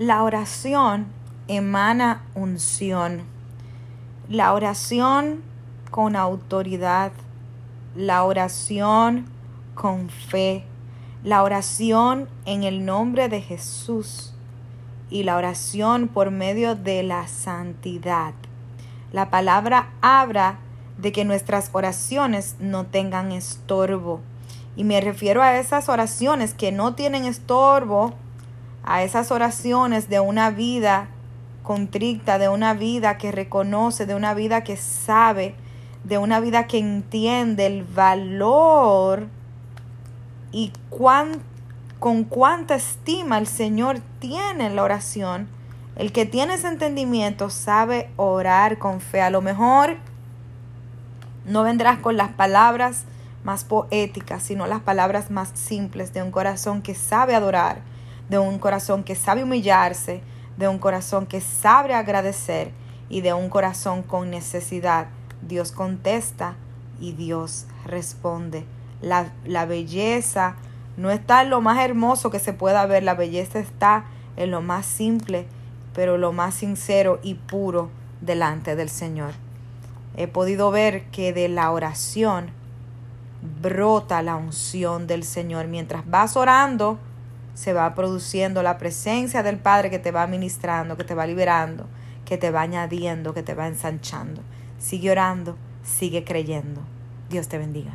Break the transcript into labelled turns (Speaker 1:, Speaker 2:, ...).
Speaker 1: La oración emana unción. La oración con autoridad. La oración con fe. La oración en el nombre de Jesús. Y la oración por medio de la santidad. La palabra habla de que nuestras oraciones no tengan estorbo. Y me refiero a esas oraciones que no tienen estorbo a esas oraciones de una vida contricta, de una vida que reconoce, de una vida que sabe, de una vida que entiende el valor y con cuánta estima el Señor tiene en la oración. El que tiene ese entendimiento sabe orar con fe. A lo mejor no vendrás con las palabras más poéticas, sino las palabras más simples de un corazón que sabe adorar, de un corazón que sabe humillarse, de un corazón que sabe agradecer y de un corazón con necesidad. Dios contesta y Dios responde. La, la, belleza no está en lo más hermoso que se pueda ver, la belleza está en lo más simple, pero lo más sincero y puro delante del Señor. He podido ver que de la oración brota la unción del Señor. Mientras vas orando, se va produciendo la presencia del Padre que te va ministrando, que te va liberando, que te va añadiendo, que te va ensanchando. Sigue orando, sigue creyendo. Dios te bendiga.